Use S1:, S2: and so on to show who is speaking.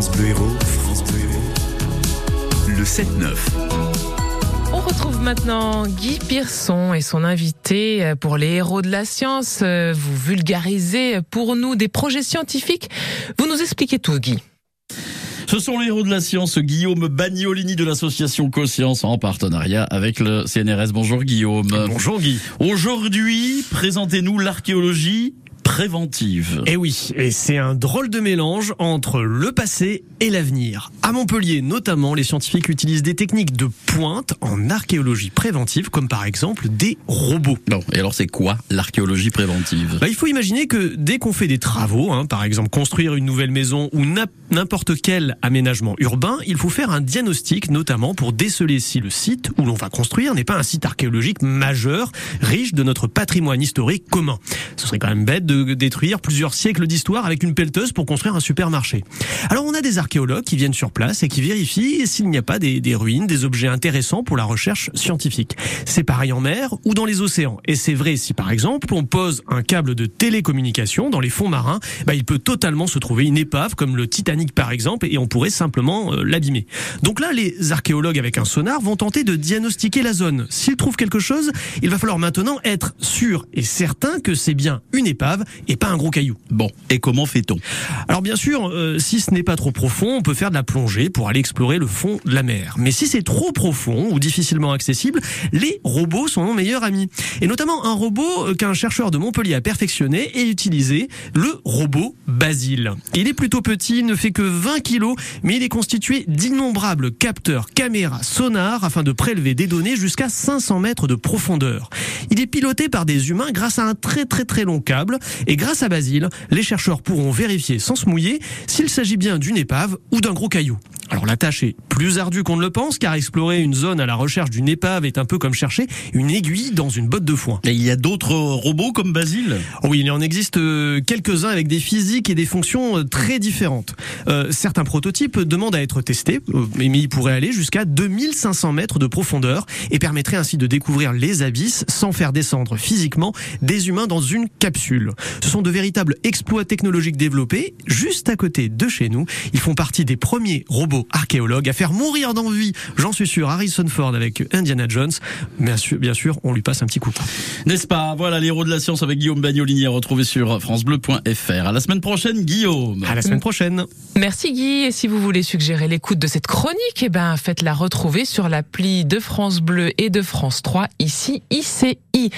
S1: France Bleu Héros, France Bleu Héros. Le 7-9.
S2: On retrouve maintenant Guy Pierson et son invité pour les héros de la science. Vous vulgarisez pour nous des projets scientifiques. Vous nous expliquez tout, Guy.
S3: Ce sont les héros de la science, Guillaume Bagnolini de l'association CoScience en partenariat avec le CNRS. Bonjour Guillaume.
S4: Bonjour Guy.
S3: Aujourd'hui, présentez-nous l'archéologie préventive.
S4: Et oui, et c'est un drôle de mélange entre le passé et l'avenir. À Montpellier, notamment, les scientifiques utilisent des techniques de pointe en archéologie préventive, comme par exemple des robots.
S3: Bon, et alors c'est quoi l'archéologie préventive?
S4: Bah, il faut imaginer que dès qu'on fait des travaux, hein, par exemple construire une nouvelle maison ou n'importe quel aménagement urbain, il faut faire un diagnostic, notamment pour déceler si le site où l'on va construire n'est pas un site archéologique majeur, riche de notre patrimoine historique commun. Ce serait quand même bête de détruire plusieurs siècles d'histoire avec une pelleteuse pour construire un supermarché. Alors on a des archéologues qui viennent sur place et qui vérifient s'il n'y a pas des, ruines, des objets intéressants pour la recherche scientifique. C'est pareil en mer ou dans les océans. Et c'est vrai si par exemple on pose un câble de télécommunication dans les fonds marins, bah, il peut totalement se trouver une épave comme le Titanic par exemple et on pourrait simplement euh, l'abîmer. Donc là les archéologues avec un sonar vont tenter de diagnostiquer la zone. S'ils trouvent quelque chose, il va falloir maintenant être sûr et certain que c'est bien une épave et pas un gros caillou.
S3: Bon, et comment fait-on?
S4: Alors bien sûr, euh, si ce n'est pas trop profond, on peut faire de la plongée pour aller explorer le fond de la mer. Mais si c'est trop profond ou difficilement accessible, les robots sont nos meilleurs amis. Et notamment un robot euh, qu'un chercheur de Montpellier a perfectionné et utilisé, le robot Basile. Il est plutôt petit, ne fait que 20 kilos, mais il est constitué d'innombrables capteurs, caméras, sonars afin de prélever des données jusqu'à 500 mètres de profondeur. Il est piloté par des humains grâce à un très très très long câble et grâce à Basile, les chercheurs pourront vérifier sans se mouiller s'il s'agit bien d'une épave ou d'un gros caillou. Alors la tâche est plus ardue qu'on ne le pense car explorer une zone à la recherche d'une épave est un peu comme chercher une aiguille dans une botte de foin.
S3: Et il y a d'autres robots comme Basile?
S4: Oui, il en existe euh, quelques-uns avec des physiques et des fonctions euh, très différentes. Euh, certains prototypes demandent à être testés, mais ils pourraient aller jusqu'à 2500 mètres de profondeur et permettraient ainsi de découvrir les abysses sans faire descendre physiquement des humains dans une capsule. Ce sont de véritables exploits technologiques développés juste à côté de chez nous. Ils font partie des premiers robots archéologues à faire mourir d'envie, j'en suis sûr, Harrison Ford avec Indiana Jones. Bien sûr, bien sûr on lui passe un petit coup.
S3: N'est-ce pas? Voilà les héros de la science avec Guillaume Bagnolini à retrouver sur francebleu.fr. À la semaine prochaine, Guillaume.
S4: À la semaine prochaine.
S2: Merci Guy. Et si vous voulez suggérer l'écoute de cette chronique, eh ben, faites-la retrouver sur l'appli de France Bleu et de France 3, ici ICI.